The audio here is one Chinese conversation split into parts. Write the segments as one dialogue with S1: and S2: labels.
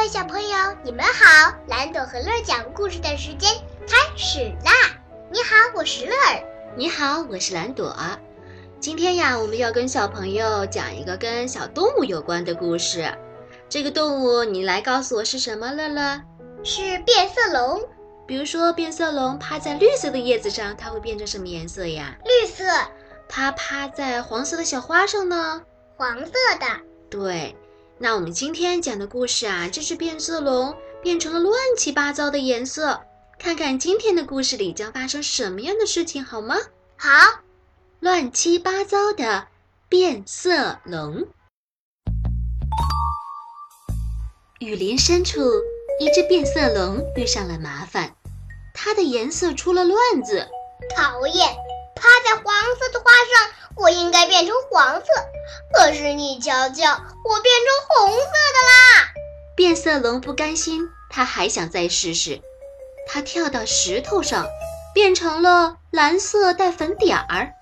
S1: 的小朋友，你们好！蓝朵和乐讲故事的时间开始啦！你好，我是乐儿。
S2: 你好，我是蓝朵。今天呀，我们要跟小朋友讲一个跟小动物有关的故事。这个动物，你来告诉我是什么？乐乐，
S1: 是变色龙。
S2: 比如说，变色龙趴在绿色的叶子上，它会变成什么颜色呀？
S1: 绿色。
S2: 它趴在黄色的小花上呢？
S1: 黄色的。
S2: 对。那我们今天讲的故事啊，这只变色龙变成了乱七八糟的颜色。看看今天的故事里将发生什么样的事情，好吗？
S1: 好，
S2: 乱七八糟的变色龙。雨林深处，一只变色龙遇上了麻烦，它的颜色出了乱子。
S1: 讨厌，趴在黄色的花上，我应该变成黄色。可是你瞧瞧，我变成红色的啦！
S2: 变色龙不甘心，它还想再试试。它跳到石头上，变成了蓝色带粉点儿。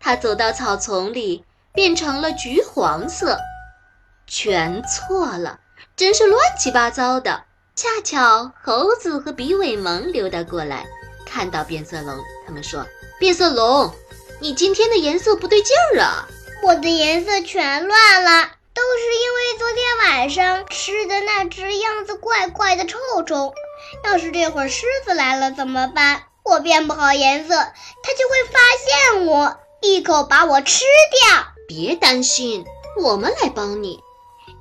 S2: 它走到草丛里，变成了橘黄色。全错了，真是乱七八糟的。恰巧猴子和比尾蒙溜达过来，看到变色龙，他们说：“变色龙，你今天的颜色不对劲儿啊！”
S1: 我的颜色全乱了，都是因为昨天晚上吃的那只样子怪怪的臭虫。要是这会儿狮子来了怎么办？我变不好颜色，它就会发现我，一口把我吃掉。
S2: 别担心，我们来帮你。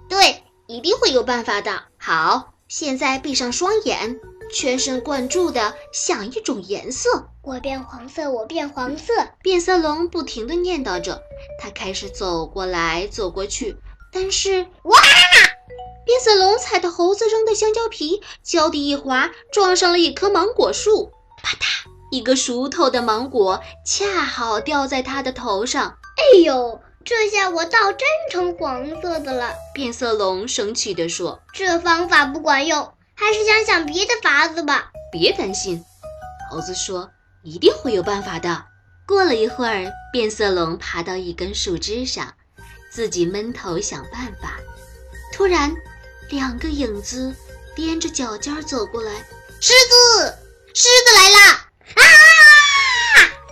S1: 对，一定会有办法的。
S2: 好，现在闭上双眼，全神贯注地想一种颜色。
S1: 我变黄色，我变黄色。
S2: 变色龙不停地念叨着。它开始走过来，走过去，但是
S1: 哇！
S2: 变色龙踩到猴子扔的香蕉皮，脚底一滑，撞上了一棵芒果树，啪嗒，一个熟透的芒果恰好掉在它的头上。
S1: 哎呦，这下我倒真成黄色的了！
S2: 变色龙生气地说：“
S1: 这方法不管用，还是想想别的法子吧。”
S2: 别担心，猴子说：“一定会有办法的。”过了一会儿，变色龙爬到一根树枝上，自己闷头想办法。突然，两个影子踮着脚尖走过来。
S1: 狮子，狮子来了！啊！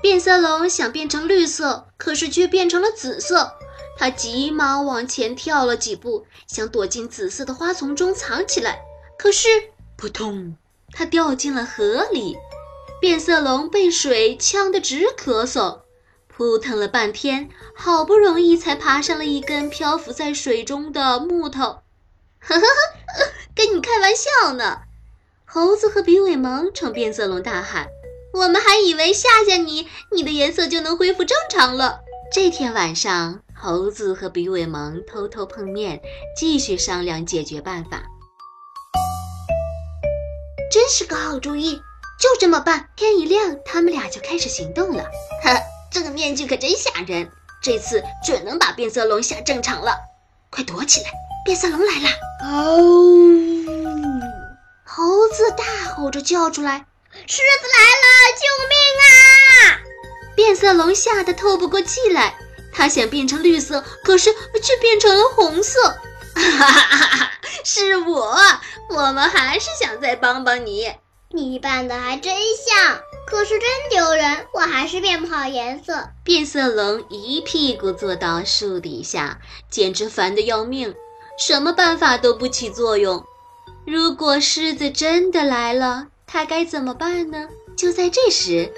S2: 变色龙想变成绿色，可是却变成了紫色。它急忙往前跳了几步，想躲进紫色的花丛中藏起来。可是，扑通，它掉进了河里。变色龙被水呛得直咳嗽，扑腾了半天，好不容易才爬上了一根漂浮在水中的木头。呵呵呵，跟你开玩笑呢！猴子和比尾蒙冲变色龙大喊：“我们还以为吓吓你，你的颜色就能恢复正常了。”这天晚上，猴子和比尾蒙偷偷碰面，继续商量解决办法。
S1: 真是个好主意！就这么办。
S2: 天一亮，他们俩就开始行动了。
S1: 呵，这个面具可真吓人，这次准能把变色龙吓正常了。
S2: 快躲起来，变色龙来了！
S1: 哦，
S2: 猴子大吼着叫出来：“
S1: 狮子来了，救命啊！”
S2: 变色龙吓得透不过气来，它想变成绿色，可是却变成了红色。
S1: 哈哈哈哈哈！是我，我们还是想再帮帮你。你扮的还真像，可是真丢人，我还是变不好颜色。
S2: 变色龙一屁股坐到树底下，简直烦得要命，什么办法都不起作用。如果狮子真的来了，它该怎么办呢？就在这时，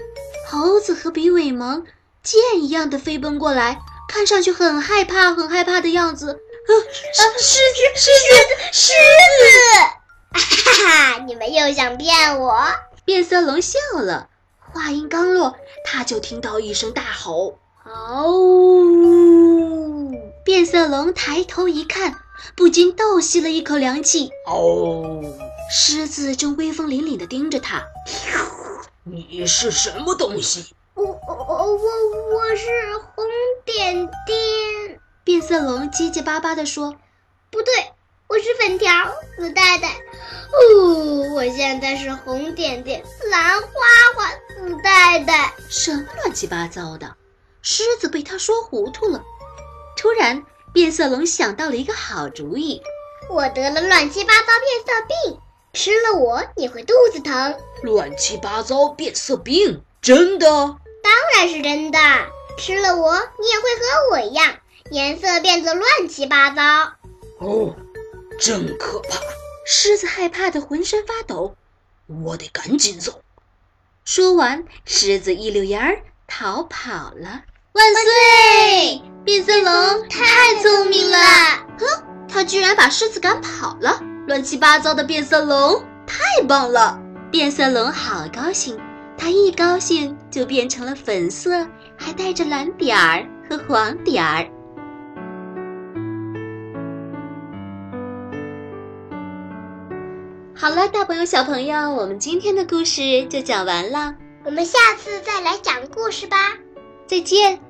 S2: 猴子和比尾蒙箭一样的飞奔过来，看上去很害怕、很害怕的样子。啊，
S1: 狮子，狮子，狮子！哈哈，你们又想骗我？
S2: 变色龙笑了。话音刚落，他就听到一声大吼：“
S1: 哦！”
S2: 变色龙抬头一看，不禁倒吸了一口凉气。
S3: 哦！
S2: 狮子正威风凛凛地盯着他。
S3: 你是什么东西？
S1: 我我我我是红点点。
S2: 变色龙结结巴巴地说：“
S1: 不对。”我是粉条紫带带，哦，我现在是红点点蓝花花紫带带，
S2: 什么乱七八糟的？狮子被他说糊涂了。突然，变色龙想到了一个好主意，
S1: 我得了乱七八糟变色病，吃了我你会肚子疼。
S3: 乱七八糟变色病，真的？
S1: 当然是真的。吃了我，你也会和我一样，颜色变得乱七八糟。
S3: 哦，真可怕！
S2: 狮子害怕的浑身发抖。
S3: 我得赶紧走。
S2: 说完，狮子一溜烟儿逃跑了。
S1: 万岁！
S2: 变色龙
S1: 太聪明了。
S2: 哼，它居然把狮子赶跑了。乱七八糟的变色龙，太棒了！变色龙好高兴，它一高兴就变成了粉色，还带着蓝点儿和黄点儿。好了，大朋友小朋友，我们今天的故事就讲完了，
S1: 我们下次再来讲故事吧，
S2: 再见。